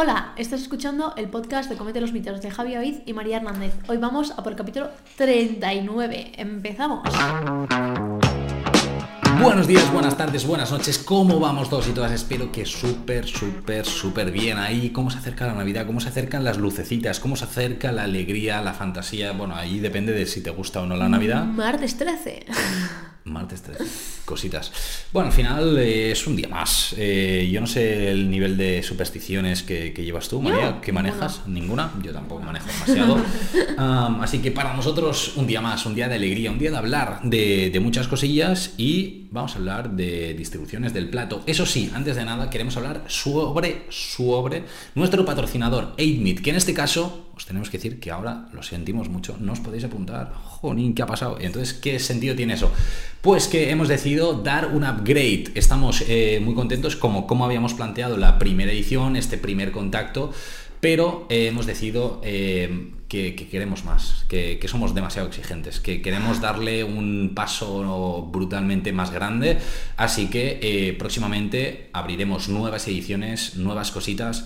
Hola, estás escuchando el podcast de Comete los mitos de Javi Avid y María Hernández. Hoy vamos a por el capítulo 39. Empezamos. Buenos días, buenas tardes, buenas noches. ¿Cómo vamos todos y todas? Espero que súper, súper, súper bien ahí. ¿Cómo se acerca la Navidad? ¿Cómo se acercan las lucecitas? ¿Cómo se acerca la alegría, la fantasía? Bueno, ahí depende de si te gusta o no la Navidad. Martes 13. Martes 13. Cositas. Bueno, al final eh, es un día más. Eh, yo no sé el nivel de supersticiones que, que llevas tú, María. ¿Qué manejas? ¿Ninguna? Yo tampoco manejo demasiado. Así que para nosotros un día más, un día de alegría, un día de hablar de, de muchas cosillas y vamos a hablar de distribuciones del plato. Eso sí, antes de nada queremos hablar sobre, sobre nuestro patrocinador 8Meat, que en este caso os tenemos que decir que ahora lo sentimos mucho, no os podéis apuntar. Jonín, ¿qué ha pasado? Entonces, ¿qué sentido tiene eso? Pues que hemos decidido dar un upgrade. Estamos eh, muy contentos como, como habíamos planteado la primera edición, este primer contacto, pero eh, hemos decidido eh, que, que queremos más, que, somos demasiado exigentes, que queremos darle un paso brutalmente más grande. Así que próximamente abriremos nuevas ediciones, nuevas cositas,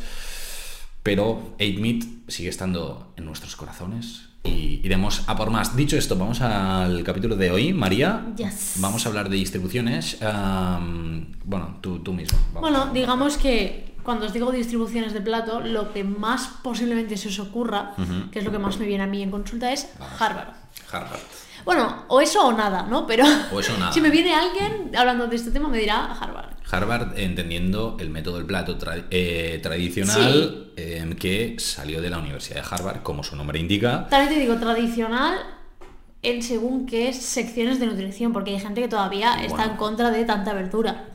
pero 8-Meat sigue estando en nuestros corazones y iremos a por más. Dicho esto, vamos al capítulo de hoy. María, Yes. vamos a hablar de distribuciones. Bueno, tú, tú mismo. vamos. Bueno, digamos que cuando os digo distribuciones de plato, lo que más posiblemente se os ocurra, que es lo que más me viene a mí en consulta, es Vamos. Harvard. Harvard. Bueno, o eso o nada, ¿no? Pero O eso o nada. si me viene alguien hablando de este tema, me dirá Harvard. Harvard entendiendo el método del plato tra- eh, tradicional em, que salió de la Universidad de Harvard, como su nombre indica. También te digo, tradicional en según qué secciones de nutrición, porque hay gente que todavía está en contra de tanta verdura.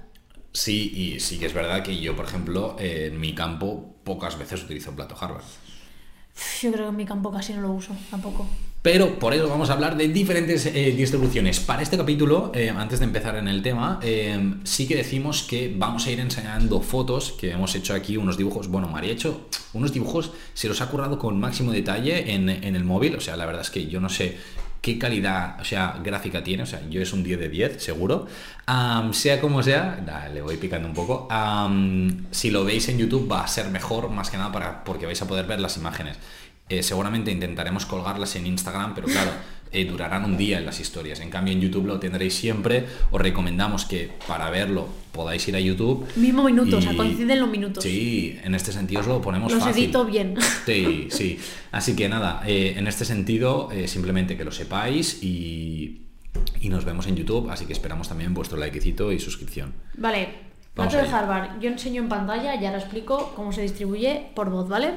Sí, y sí que es verdad que yo, por ejemplo, en mi campo pocas veces utilizo plato Harvard. Yo creo que en mi campo casi no lo uso, tampoco. Pero por eso vamos a hablar de diferentes eh, distribuciones. Para este capítulo, eh, antes de empezar en el tema, eh, sí que decimos que vamos a ir enseñando fotos que hemos hecho aquí, unos dibujos. Bueno, María ha hecho unos dibujos, se los ha currado con máximo detalle en, en el móvil. O sea, la verdad es que yo no sé qué calidad o sea, gráfica tiene. O sea, yo es un 10 de 10, seguro. Sea como sea, le voy picando un poco. si lo veis en YouTube va a ser mejor, más que nada para, porque vais a poder ver las imágenes. Eh, seguramente intentaremos colgarlas en Instagram, pero claro, eh, durarán un día en las historias. En cambio, en YouTube lo tendréis siempre. Os recomendamos que para verlo podáis ir a YouTube. Mismo minuto, o sea, Y- coinciden los minutos. Sí, en este sentido os lo ponemos Los fácil. edito bien. Sí, sí. Así que nada, eh, en este sentido, eh, simplemente que lo sepáis y, y nos vemos en YouTube. Así que esperamos también vuestro likecito y suscripción. Vale, Vamos de. Harvard. Yo enseño en pantalla y ahora explico cómo se distribuye por voz, ¿vale?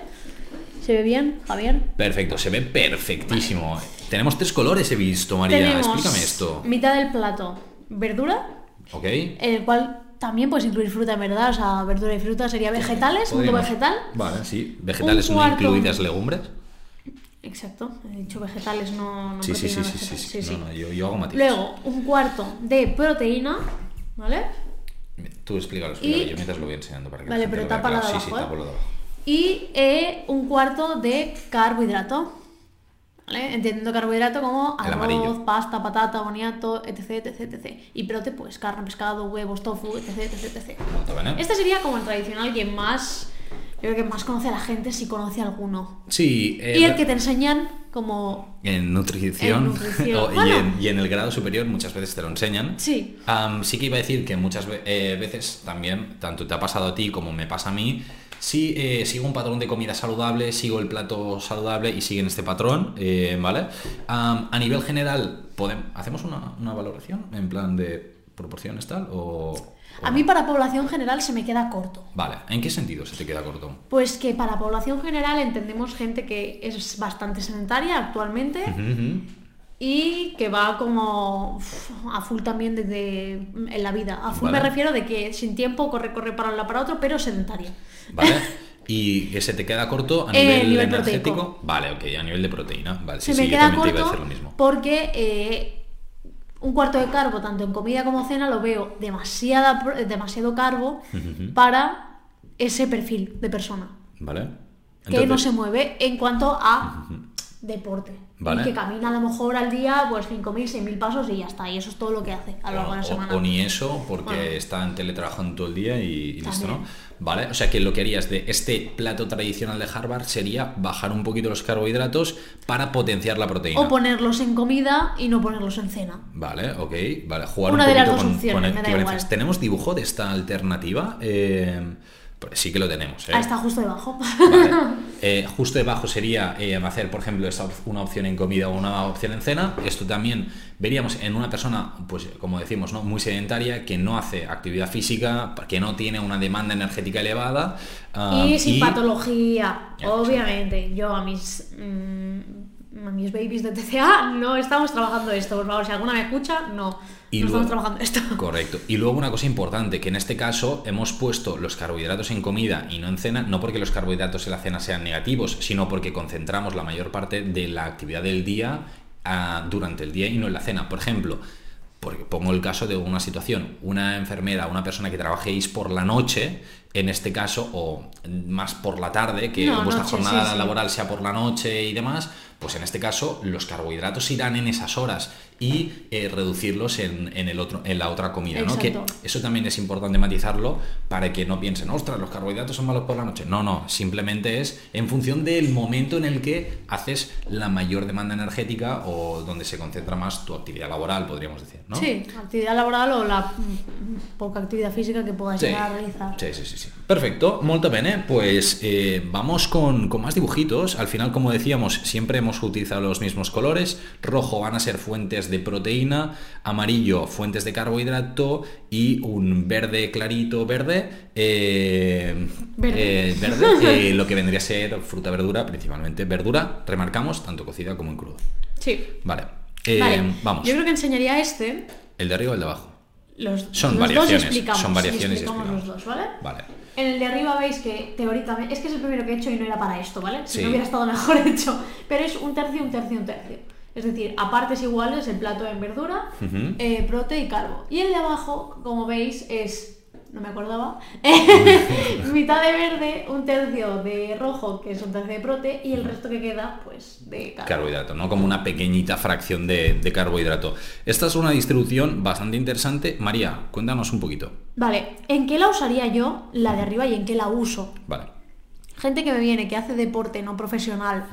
¿Se ve bien, Javier? Perfecto, se ve perfectísimo. Tenemos tres colores, he visto, María. Tenemos Explícame esto. mitad del plato, verdura, ¿Ok? en el cual también puedes incluir fruta, en verdad, o sea, verdura y fruta sería vegetales, mundo vegetal. Vale, sí. Vegetales no incluidas legumbres. Exacto, he dicho vegetales, no, no Sí, sí, sí, sí, sí, sí. No, no, yo, yo hago matices. Luego, un cuarto de proteína, ¿vale? Tú explícalo, explícalo. Y- Yo mientras lo voy enseñando para que Vale, la pero lo vea tápala de claro. Sí, sí, abajo, ¿eh? tápalo de abajo. Y eh, un cuarto de carbohidrato. ¿Vale? Entendiendo carbohidrato como arroz, pasta, patata, boniato, etc, etc, etc. Y prote, pues carne, pescado, huevos, tofu, etc, etc, etc. Este sería como el tradicional que más, yo creo que más conoce a la gente si conoce alguno. Sí. eh, y el que te enseñan como... En nutrición, En nutrición. o- y, en, y en el grado superior muchas veces te lo enseñan. Sí. Sí que iba a decir que muchas eh, veces también, tanto te ha pasado a ti como me pasa a mí, sí eh, sigo un patrón de comida saludable, sigo el plato saludable y siguen este patrón, eh, ¿vale? A nivel general, podem- ¿hacemos una, una valoración en plan de proporciones tal? O, A mí para población general se me queda corto. Vale, ¿en qué sentido se te queda corto? Pues que para población general entendemos gente que es bastante sedentaria actualmente. Y que va como uf, a full también desde en la vida. A full Vale. me refiero de que sin tiempo corre, corre para un lado para otro, pero sedentaria. ¿Vale? ¿Y que se te queda corto a Eh, nivel, nivel energético? proteico. Vale, ok, a nivel de proteína. Vale, sí, Se sí, me yo queda también te iba a corto decir lo mismo. porque eh, un cuarto de carbo, tanto en comida como cena, lo veo demasiada, pro- demasiado carbo para ese perfil de persona ¿Vale? que no se mueve en cuanto a deporte. Vale. Y que camina a lo mejor al día pues 5.000, 6.000 pasos y ya está. Y eso es todo lo que hace a lo largo de la semana. O, o ni eso, porque Bueno. está en teletrabajando todo el día y, y listo. ¿no? Vale, o sea que lo que harías de este plato tradicional de Harvard sería bajar un poquito los carbohidratos para potenciar la proteína. O ponerlos en comida y no ponerlos en cena. Vale, ok, vale, jugar Una un de las poquito dos con, opciones, con me da igual. ¿Tenemos dibujo de esta alternativa? Eh, sí que lo tenemos, ¿eh? Ah, está justo debajo. Vale. Eh, justo debajo sería eh, hacer, por ejemplo, esta op- una opción en comida o una opción en cena. Esto también veríamos en una persona, pues como decimos, ¿no? muy sedentaria, que no hace actividad física, que no tiene una demanda energética elevada. ah, y sin patología, obviamente. Yo a mis, mm, a mis babies de TCA no estamos trabajando esto. Por favor, si alguna me escucha, no. Y no luego- estamos trabajando esto. Correcto. Y luego una cosa importante, que en este caso hemos puesto los carbohidratos en comida y no en cena, no porque los carbohidratos en la cena sean negativos, sino porque concentramos la mayor parte de la actividad del día ah, durante el día y no en la cena. Por ejemplo, porque pongo el caso de una situación, una enfermera, una persona que trabajéis por la noche, en este caso, o más por la tarde, que No, vuestra noche, jornada sí, sí. laboral sea por la noche y demás, pues en este caso los carbohidratos irán en esas horas y eh, reducirlos en, en el otro, en la otra comida, ¿no? Que eso también es importante matizarlo para que no piensen, ostras, los carbohidratos son malos por la noche. No, no, simplemente es en función del momento en el que haces la mayor demanda energética o donde se concentra más tu actividad laboral, podríamos decir, ¿no? Sí, actividad laboral o la poca actividad física que puedas Sí, llegar a realizar. sí, sí, sí, sí. Perfecto, molto bene. Pues eh, vamos con, con más dibujitos. Al final, como decíamos, siempre hemos utilizado los mismos colores. Rojo van a ser fuentes de proteína, amarillo fuentes de carbohidrato y un verde clarito verde. eh, Verde. eh, verde, lo que vendría a ser fruta, verdura, principalmente verdura, remarcamos, tanto cocida como en crudo. Sí. Vale, vale. vamos. Yo creo que enseñaría este. El de arriba o el de abajo. Los, Son los variaciones, dos explicamos. son variaciones y explicamos los dos, ¿vale? Vale. En el de arriba veis que teóricamente. Es que es el primero que he hecho y no era para esto, ¿vale? Si Sí. no hubiera estado mejor hecho. Pero es un tercio, un tercio, un tercio. Es decir, a partes iguales el plato en verdura, Ujú. eh, prote y carbo. Y el de abajo, como veis, es. No me acordaba. mitad de verde, un tercio de rojo, que es un tercio de prote, y el resto que queda, pues, de carbo. carbohidrato, ¿no? Como una pequeñita fracción de, de carbohidrato. Esta es una distribución bastante interesante. María, cuéntanos un poquito. Vale, ¿en qué la usaría yo, la de arriba, y en qué la uso? Vale. Gente que me viene, que hace deporte no profesional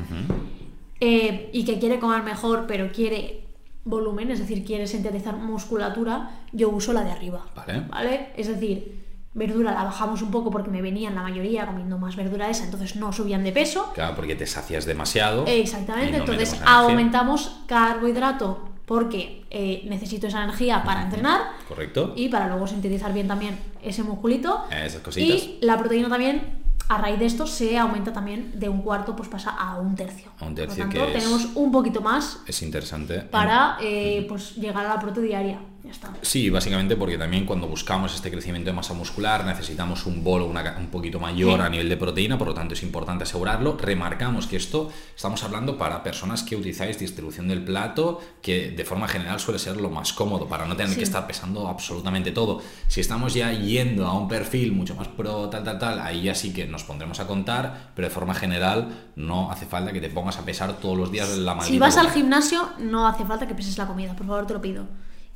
eh, y que quiere comer mejor, pero quiere volumen, es decir, quiere sintetizar musculatura, yo uso la de arriba. Vale. Es decir, verdura la bajamos un poco porque me venían la mayoría comiendo más verdura esa, entonces no subían de peso. Claro, porque te sacias demasiado. Exactamente, no entonces aumentamos carbohidrato porque eh, necesito esa energía para entrenar Correcto. y para luego sintetizar bien también ese musculito. Esas cositas. Y la proteína también, a raíz de esto, se aumenta también de un cuarto, pues pasa a un tercio. A un tercio, Por lo tanto, que es- tenemos un poquito más Es interesante. para eh, pues llegar a la prote diaria. Ya está. Sí, básicamente porque también cuando buscamos este crecimiento de masa muscular necesitamos un bolo una un poquito mayor Sí. a nivel de proteína, por lo tanto es importante asegurarlo. Remarcamos que esto estamos hablando para personas que utilizáis distribución del plato, que de forma general suele ser lo más cómodo para no tener Sí. que estar pesando absolutamente todo. Si estamos ya yendo a un perfil mucho más pro, tal, tal, tal, ahí ya sí que nos pondremos a contar, pero de forma general no hace falta que te pongas a pesar todos los días la maldita Si vas al gimnasio, no hace falta que peses la comida, por favor, te lo pido.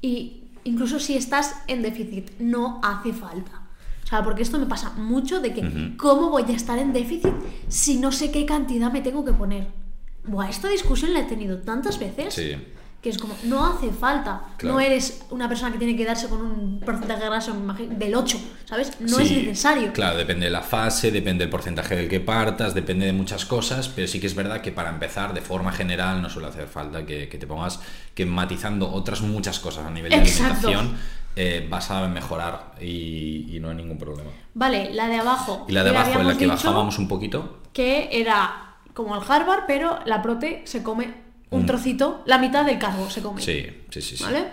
Y incluso si estás en déficit, no hace falta. O sea, porque esto me pasa mucho de que. ¿cómo voy a estar en déficit si no sé qué cantidad me tengo que poner? Buah, esta discusión la he tenido tantas veces Sí. Que es como, no hace falta. Claro. No eres una persona que tiene que darse con un porcentaje de grasa del 8, ¿sabes? No Sí, es necesario. Claro, depende de la fase, depende del porcentaje del que partas, depende de muchas cosas, pero sí que es verdad que para empezar, de forma general, no suele hacer falta que, que te pongas que matizando otras muchas cosas a nivel de alimentación eh, vas a mejorar y, y no hay ningún problema. Vale, la de abajo. Y la de abajo, en la que bajábamos un poquito, Que era como el Harvard, pero la prote se come un Un- trocito, la mitad del carbo se come. sí, sí, sí. sí. ¿Vale?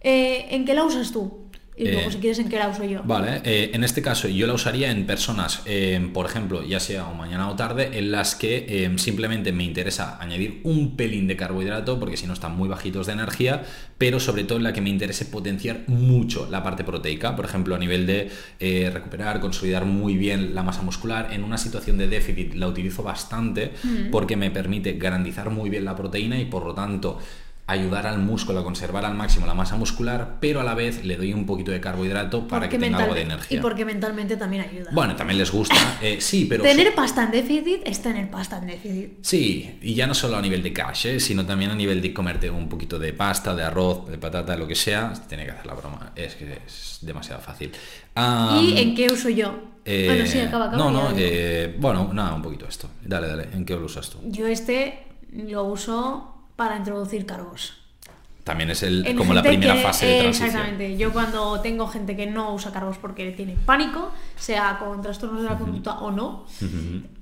Eh, ¿En qué la usas tú? Y luego, Eh, si quieres, en qué la uso yo. Vale, eh, en este caso yo la usaría en personas, eh, por ejemplo, ya sea o mañana o tarde, en las que simplemente me interesa añadir un pelín de carbohidrato, porque si no están muy bajitos de energía, pero sobre todo en la que me interese potenciar mucho la parte proteica, por ejemplo, a nivel de recuperar, consolidar muy bien la masa muscular. En una situación de déficit la utilizo bastante porque me permite garantizar muy bien la proteína y por lo tanto ayudar al músculo a conservar al máximo la masa muscular, pero a la vez le doy un poquito de carbohidrato para Porque que tenga algo de energía. Y porque mentalmente también ayuda. Bueno, también les gusta, eh, sí, pero... Tener pasta en déficit es tener pasta en déficit. Sí, y ya no solo a nivel de cash, ¿eh? sino también a nivel de comerte un poquito de pasta, de arroz, de patata, lo que sea, tiene que hacer la broma. Es que es demasiado fácil. Ah, ¿Y en qué uso yo? eh, bueno, sí, acaba, acaba. No, no, eh, bueno, nada, un poquito esto. Dale, dale, ¿en qué lo usas tú? Yo este lo uso para introducir cargos. También es el, En como la primera que- fase de transición. Exactamente. Yo cuando tengo gente que no usa cargos porque tiene pánico, sea con trastornos de la conducta o no,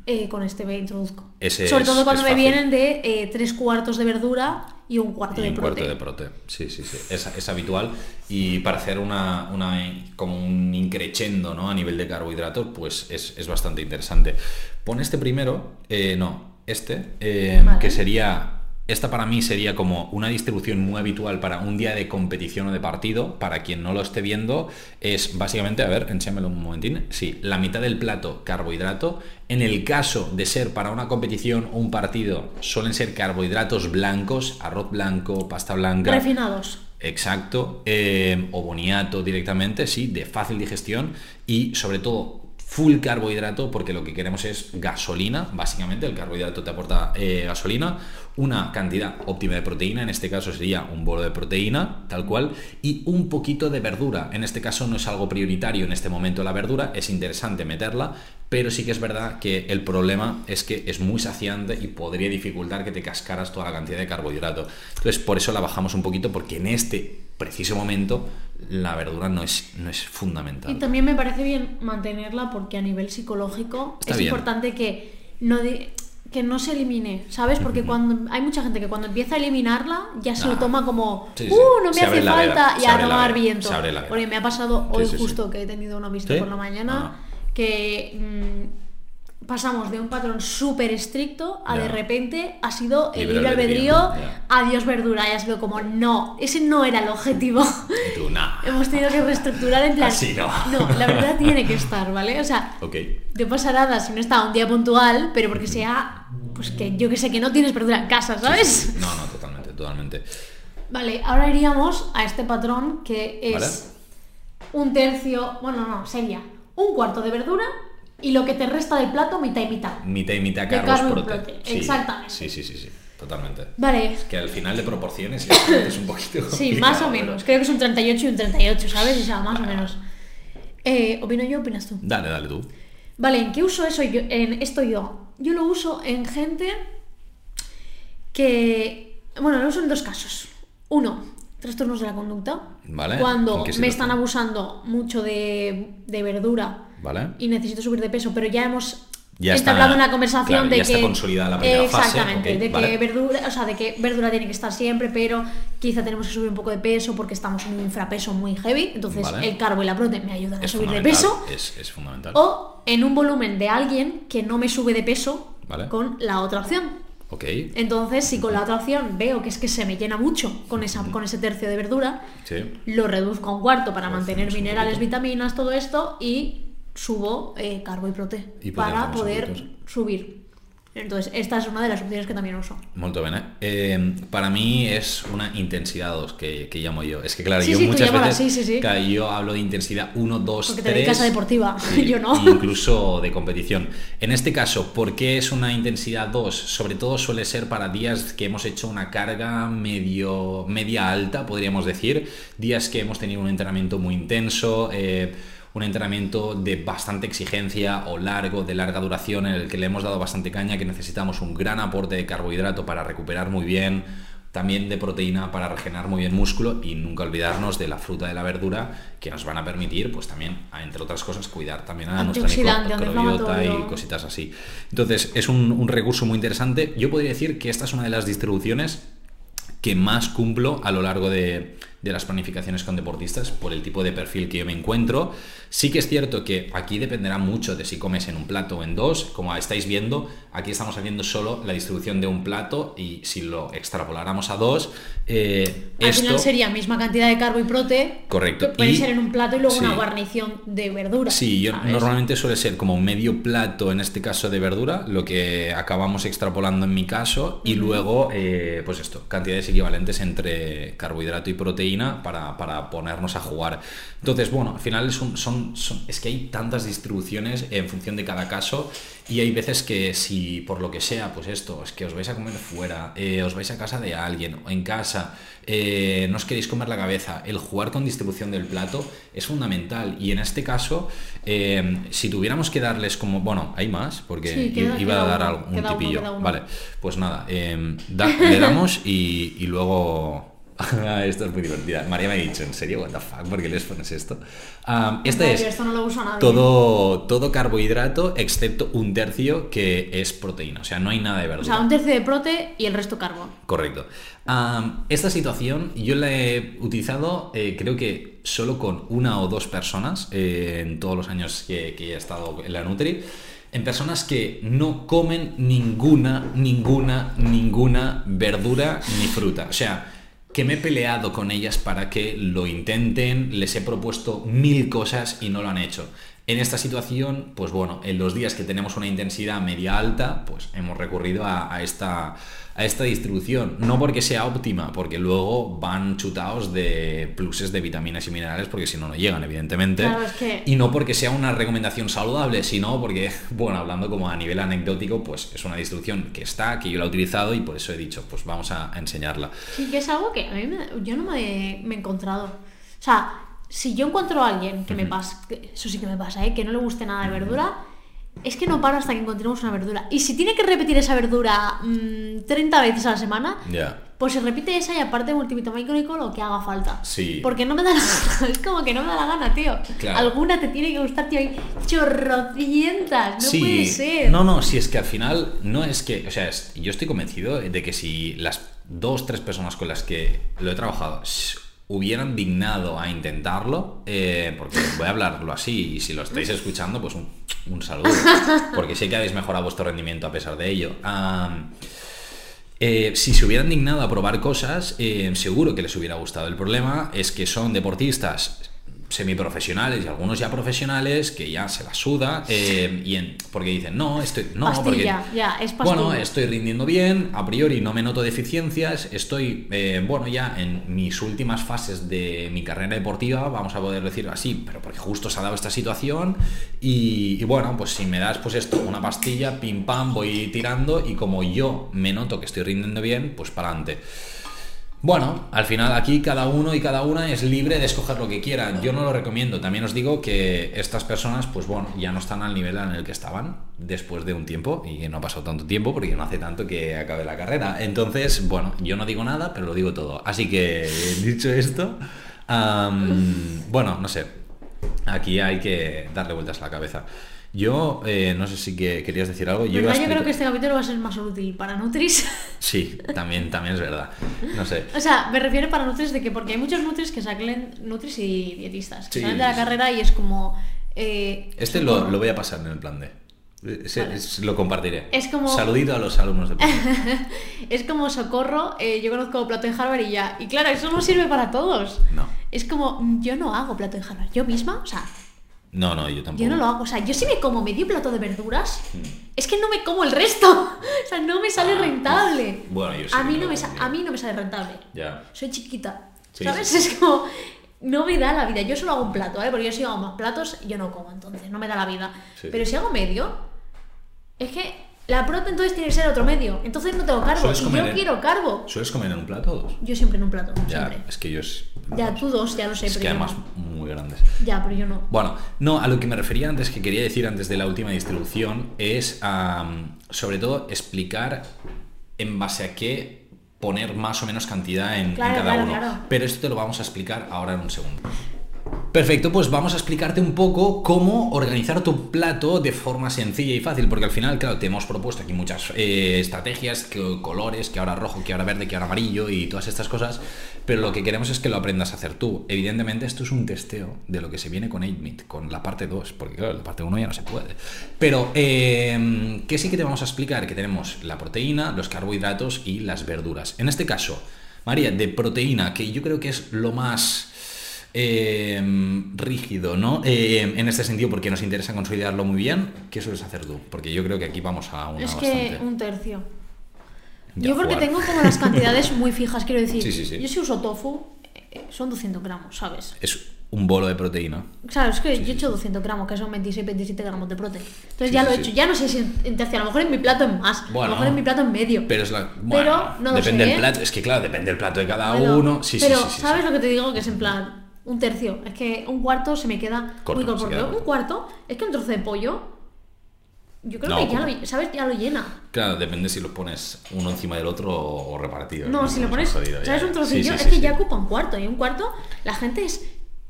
eh, con este me introduzco. Ese Sobre es- todo cuando me fácil. vienen de eh, tres cuartos de verdura y un cuarto Y de un cuarto de prote. Sí, sí, sí. Es, es habitual. Y para hacer una, una como un increchendo ¿no? a nivel de carbohidratos, pues es, es bastante interesante. Pon este primero, eh, no, este, Vale. que sería. Esta para mí sería como una distribución muy habitual para un día de competición o de partido. Para quien no lo esté viendo, es básicamente, a ver, enséñamelo un momentín. Sí, la mitad del plato carbohidrato. En el caso de ser para una competición o un partido, suelen ser carbohidratos blancos, arroz blanco, pasta blanca. Refinados. Exacto, eh, o boniato directamente, sí, de fácil digestión y sobre todo full carbohidrato porque lo que queremos es gasolina, básicamente el carbohidrato te aporta eh, gasolina, una cantidad óptima de proteína, en este caso sería un bolo de proteína, tal cual, y un poquito de verdura, en este caso no es algo prioritario en este momento la verdura, es interesante meterla, pero sí que es verdad que el problema es que es muy saciante y podría dificultar que te cascaras toda la cantidad de carbohidrato. Entonces, por eso la bajamos un poquito, porque en este preciso momento la verdura no es, no es fundamental. Y también me parece bien mantenerla porque a nivel psicológico Está es bien. importante que no, que no se elimine, ¿sabes? Porque cuando hay mucha gente que cuando empieza a eliminarla ya se Ah. lo toma como, Sí, sí. ¡uh! No me hace falta y a tomar viento. Porque me ha pasado hoy sí, justo que he tenido una visita ¿Sí? por la mañana Ah. Que mm, pasamos de un patrón súper estricto a de repente ha sido el Libre albedrío, adiós verdura. Y ha sido como, no, ese no era el objetivo. Tú, nah. Hemos tenido que reestructurar en plan. Así no. No, la verdad tiene que estar, ¿vale? O sea, Ok. te pasa nada si no está un día puntual, pero porque sea, pues que yo que sé, que no tienes verdura en casa, ¿sabes? Sí, sí. No, no, totalmente, totalmente. Vale, ahora iríamos a este patrón que es Vale. un tercio, bueno, no, sería un cuarto de verdura y lo que te resta del plato, mitad y mitad. Mitad y mitad y prote. prote, Sí, exactamente. Sí, sí, sí, sí, totalmente. Vale, Que al final de proporciones es un poquito sí, más o menos. pero- Creo que es un 38 y un 38, ¿sabes? O sea, más o menos. Eh, ¿Opino yo o opinas tú? Dale, dale tú. Vale, ¿en qué uso eso yo, en esto yo? Yo lo uso en gente que... Bueno, lo uso en dos casos. Uno, trastornos de la conducta. Vale, Cuando ¿en qué me están abusando mucho de, de verdura Vale. y necesito subir de peso, pero ya hemos Ya está- entablado una conversación claro, de ya que... está consolidada la primera fase, Exactamente, de vale. que verdura, o sea, de que verdura tiene que estar siempre, pero quizá tenemos que subir un poco de peso porque estamos en un infrapeso muy heavy, entonces Vale. el carbo y la prote me ayudan a subir de peso. Es, es fundamental. O en un volumen de alguien que no me sube de peso Vale. con la otra opción. Entonces, si con la otra opción veo que es que se me llena mucho con, esa, con ese tercio de verdura, Sí. lo reduzco a un cuarto para mantener minerales, vitaminas, todo esto y subo eh, carbo y prote Y para poder subir. Entonces, esta es una de las opciones que también uso. Molto bene. Eh, para mí es una intensidad 2 que, que llamo yo. Es que claro, Sí, yo sí, muchas veces así, sí, sí. claro, yo hablo de intensidad 1, 2, 3. Porque te dedicas a deportiva, yo no. Incluso de competición. En este caso, ¿por qué es una intensidad 2? Sobre todo suele ser para días que hemos hecho una carga medio, media alta, podríamos decir. Días que hemos tenido un entrenamiento muy intenso. eh, un entrenamiento de bastante exigencia o largo, de larga duración, en el que le hemos dado bastante caña, que necesitamos un gran aporte de carbohidrato para recuperar muy bien, también de proteína para regenerar muy bien músculo y nunca olvidarnos de la fruta y la verdura que nos van a permitir, pues también, entre otras cosas, cuidar también a nuestra microbiota y cositas así. Entonces, es un, un recurso muy interesante. Yo podría decir que esta es una de las distribuciones que más cumplo a lo largo de, de las planificaciones con deportistas por el tipo de perfil que yo me encuentro. Sí que es cierto que aquí dependerá mucho de si comes en un plato o en dos. Como estáis viendo, aquí estamos haciendo solo la distribución de un plato y si lo extrapoláramos a dos, eh, Al esto... final sería misma cantidad de carbo y prote. Correcto. que Puede Y- ser en un plato y luego sí. una guarnición de verdura. Sí, yo ¿sabes? normalmente suele ser como medio plato, en este caso de verdura, lo que acabamos extrapolando en mi caso, y luego, eh, pues esto, cantidades equivalentes entre carbohidrato y proteína para, para ponernos a jugar. Entonces, bueno, al final son, son, son- es que hay tantas distribuciones en función de cada caso, y hay veces que si por lo que sea, pues esto, es que os vais a comer fuera, eh, os vais a casa de alguien, o en casa, eh, no os queréis comer la cabeza, el jugar con distribución del plato es fundamental. Y en este caso, eh, si tuviéramos que darles como, bueno, hay más, porque Sí, yo queda- iba a dar uno, tipillo. uno. Vale, pues nada, eh, da- le damos y, y luego... esto es muy divertida. María me ha dicho, ¿en serio? ¿What the fuck? ¿Por qué les pones esto? Ah, este es esto no lo usa nadie. todo, todo carbohidrato excepto un tercio que es proteína. O sea, no hay nada de O verdura. sea, un tercio de prote y el resto carbo. Correcto. Esta situación yo la he utilizado eh, creo que solo con una o dos personas eh, en todos los años que, que he estado en la Nutri. En personas que no comen ninguna, ninguna, ninguna verdura ni fruta. O sea, que me he peleado con ellas para que lo intenten, les he propuesto mil cosas y no lo han hecho. En esta situación, pues bueno, en los días que tenemos una intensidad media alta, pues hemos recurrido a, a esta, a esta distribución. No porque sea óptima, porque luego van chutados de pluses de vitaminas y minerales, porque si no, no llegan, evidentemente. Claro, es que- Y no porque sea una recomendación saludable, sino porque, bueno, hablando como a nivel anecdótico, pues es una distribución que está, que yo la he utilizado y por eso he dicho, pues vamos a, a enseñarla. Sí, que es algo que a mí me- yo no me, me he encontrado. O sea, si yo encuentro a alguien que me pasa, eso sí que me pasa, ¿eh? que no le guste nada de verdura, es que no paro hasta que encontremos una verdura. Y si tiene que repetir esa verdura mm, 30 veces a la semana, pues se repite esa y aparte multivitamínico lo que haga falta. Sí. Porque no me da la gana, es como que no me da la gana, tío. Claro. Alguna te tiene que gustar, tío. Hay chorrocientas, no sí, puede ser. No, no, si es que al final no es que, o sea, es- yo estoy convencido de que si las dos, tres personas con las que lo he trabajado hubieran dignado a intentarlo, eh, porque voy a hablarlo así y si lo estáis escuchando, pues un, un saludo, porque sé que habéis mejorado vuestro rendimiento a pesar de ello. Eh, si se hubieran dignado a probar cosas, eh, seguro que les hubiera gustado. El problema es que son deportistas semiprofesionales y algunos ya profesionales que ya se la suda eh, y en- porque dicen no estoy no Pastilla, porque ya, es bueno estoy rindiendo bien a priori no me noto deficiencias estoy eh, bueno ya en mis últimas fases de mi carrera deportiva vamos a poder decirlo así pero porque justo se ha dado esta situación y, y bueno pues si me das pues esto una pastilla pim pam voy tirando y como yo me noto que estoy rindiendo bien pues para adelante bueno, al final aquí cada uno y cada una es libre de escoger lo que quiera. Yo no lo recomiendo. También os digo que estas personas, pues bueno, ya no están al nivel en el que estaban después de un tiempo y no ha pasado tanto tiempo porque no hace tanto que acabe la carrera. Entonces, bueno, yo no digo nada, pero lo digo todo. Así que, dicho esto, bueno, no sé. Aquí hay que darle vueltas a la cabeza. Yo eh, no sé si que querías decir algo. Yo. Yo creo que este capítulo va a ser más útil para Nutris. Sí, también, también es verdad. No sé. O sea, me refiero para Nutris de que porque hay muchos Nutris que salen Nutris y dietistas que Sí, salen de la sí, carrera y es como eh, Este es lo, como- lo voy a pasar en el plan D. Vale. es- lo compartiré. Es como- Saludito a los alumnos de es como socorro, eh, yo conozco plato de Harvard y ya. Y claro, eso no sirve para todos. No. Es como, yo no hago plato de Harvard. Yo misma, o sea, No, no, yo tampoco. yo no lo hago. O sea, yo si me como medio plato de verduras, Mm. es que no me como el resto. O sea, no me sale Ah, rentable. bueno, yo sí a mí no me a mí no me sale rentable. Ya. Soy chiquita. Sí, ¿Sabes? sí. Es como. No me da la vida. Yo solo hago un plato, ¿vale? Porque yo si hago más platos, yo no como, entonces no me da la vida. Pero si hago medio, es que la prote entonces tiene que ser otro medio. Entonces no tengo carbo. ¿Sueles Y yo en- quiero carbo. ¿Sueles comer en un plato o dos? Yo siempre en un plato. Ya, siempre. es que yo es. Ya, tú dos, ya lo sé, Es pero que además no. muy grandes. Ya, pero yo no. Bueno, no, a lo que me refería antes, que quería decir antes de la última distribución, es sobre todo explicar en base a qué poner más o menos cantidad en, cada claro, uno. claro. Pero esto te lo vamos a explicar ahora en un segundo. Perfecto, pues vamos a explicarte un poco cómo organizar tu plato de forma sencilla y fácil, porque al final, claro, te hemos propuesto aquí muchas eh, estrategias, que, colores, que ahora rojo, que ahora verde, que ahora amarillo y todas estas cosas, pero lo que queremos es que lo aprendas a hacer tú. Evidentemente, esto es un testeo de lo que se viene con 8 con la parte 2, porque claro, la parte 1 ya no se puede. Pero, eh, ¿qué sí que te vamos a explicar? Que tenemos la proteína, los carbohidratos y las verduras. En este caso, María, de proteína, que yo creo que es lo más eh, rígido, ¿no? Eh, en este sentido, porque nos interesa consolidarlo muy bien. ¿Qué sueles hacer tú? Porque yo creo que aquí vamos a una Es que un tercio. yo porque tengo como las cantidades muy fijas, quiero decir. Yo si uso tofu, eh, son 200 gramos, ¿sabes? Es un bolo de proteína. Claro, es que yo he hecho 200 gramos, que son 26, 27 gramos de proteína. Entonces ya lo he hecho. Ya no sé si en tercio, a lo mejor en mi plato es más, a lo mejor en mi plato es medio. Pero es la. pero no depende del plato. Es que claro, depende del plato de cada uno. Sí, pero, sí, sí, ¿sabes lo que te digo? Que es en plan un tercio. Es que un cuarto se me queda muy corto. Un cuarto es que un trozo de pollo. Yo creo que ya lo, ¿sabes? ya lo llena. Claro, depende si lo pones uno encima del otro o repartido. No, si lo pones. ¿Sabes? Un trocillo. es que ya ocupa un cuarto. Y un cuarto, la gente es.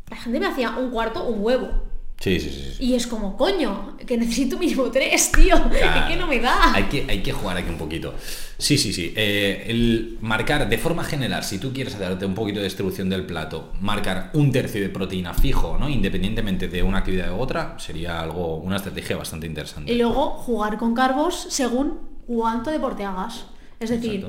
La gente me hacía un cuarto, un huevo. Sí, sí, sí, Y es como, coño, que necesito mínimo tres, tío. Es que no me da. Hay que, hay que jugar aquí un poquito. Sí, sí, sí. Eh, el marcar de forma general, si tú quieres hacerte un poquito de distribución del plato, marcar un tercio de proteína fijo, ¿no? Independientemente de una actividad u otra, sería algo, una estrategia bastante interesante. Y luego jugar con carbos según cuánto deporte hagas. Es decir.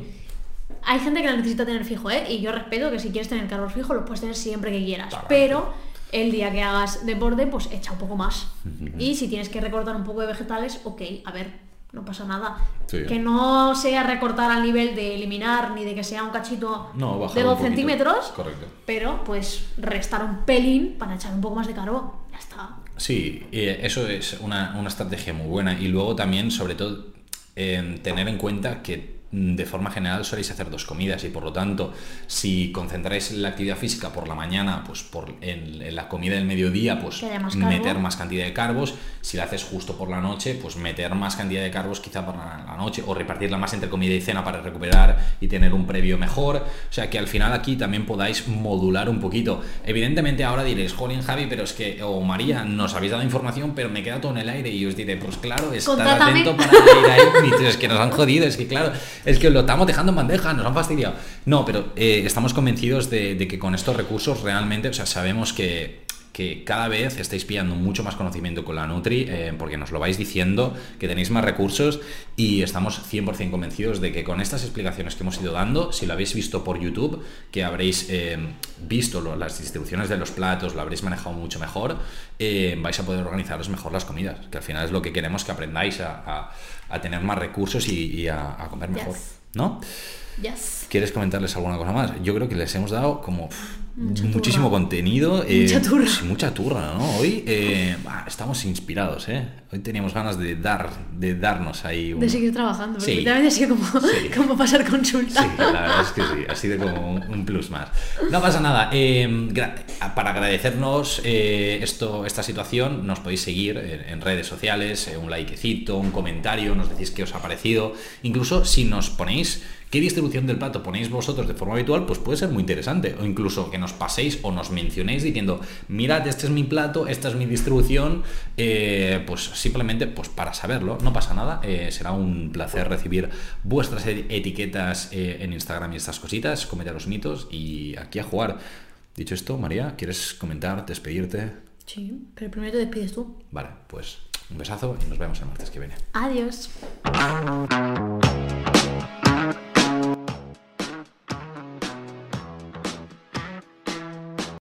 Hay gente que la necesita tener fijo, ¿eh? Y yo respeto que si quieres tener carbos fijos, los puedes tener siempre que quieras. Pero el día que hagas deporte, pues echa un poco más. Y si tienes que recortar un poco de vegetales, ok, a ver, no pasa nada. Que no sea recortar al nivel de eliminar ni de que sea un cachito de 2 centímetros, Correcto. pero pues restar un pelín para echar un poco más de carbón. Ya está. Sí, eso es una, estrategia muy buena. Y luego también, sobre todo, tener en cuenta que de forma general soléis hacer dos comidas y por lo tanto si concentráis la actividad física por la mañana pues por en, la comida del mediodía pues meter más cantidad de carbos. Si la haces justo por la noche pues meter más cantidad de carbos quizá para la noche o repartirla más entre comida y cena para recuperar y tener un previo mejor. O sea que al final aquí también podáis modular un poquito. Evidentemente ahora diréis Jolín Javi pero es que o María nos habéis dado información pero me queda todo en el aire y os diré pues claro estar atento para ir ahí es que nos han jodido es que claro es que lo estamos dejando en bandeja, nos han fastidiado. No, pero eh, estamos convencidos de, que con estos recursos realmente, o sea, sabemos que, cada vez estáis pillando mucho más conocimiento con la Nutri, eh, porque nos lo vais diciendo, que tenéis más recursos y estamos 100% convencidos de que con estas explicaciones que hemos ido dando, si lo habéis visto por YouTube, que habréis eh, visto las distribuciones de los platos, lo habréis manejado mucho mejor, vais a poder organizaros mejor las comidas, que al final es lo que queremos que aprendáis a, tener más recursos y, a, comer mejor. ¿no? ¿Quieres comentarles alguna cosa más? Yo creo que les hemos dado como muchísimo contenido. Eh, mucha turra. mucha turra, ¿no? Hoy eh, estamos inspirados, ¿eh? Hoy teníamos ganas de dar, de darnos ahí. De seguir trabajando, sí. también ha sido como, como, pasar consulta. Sí, la verdad es que sí, ha sido como un, plus más. No pasa nada. Eh, para agradecernos esto, esta situación, nos podéis seguir en, redes sociales, un likecito, un comentario, nos decís qué os ha parecido. Incluso si nos ponéis qué distribución del plato ponéis vosotros de forma habitual, pues puede ser muy interesante. O incluso que nos paséis o nos mencionéis diciendo, mirad, este es mi plato, esta es mi distribución, eh, pues simplemente pues para saberlo, no pasa nada. Eh, será un placer recibir vuestras e-, etiquetas eh, en Instagram y estas cositas, cometer los mitos y aquí a jugar. Dicho esto, María, ¿quieres comentar, despedirte? Sí, pero primero te despides tú. Vale, pues un besazo y nos vemos el martes que viene. Adiós.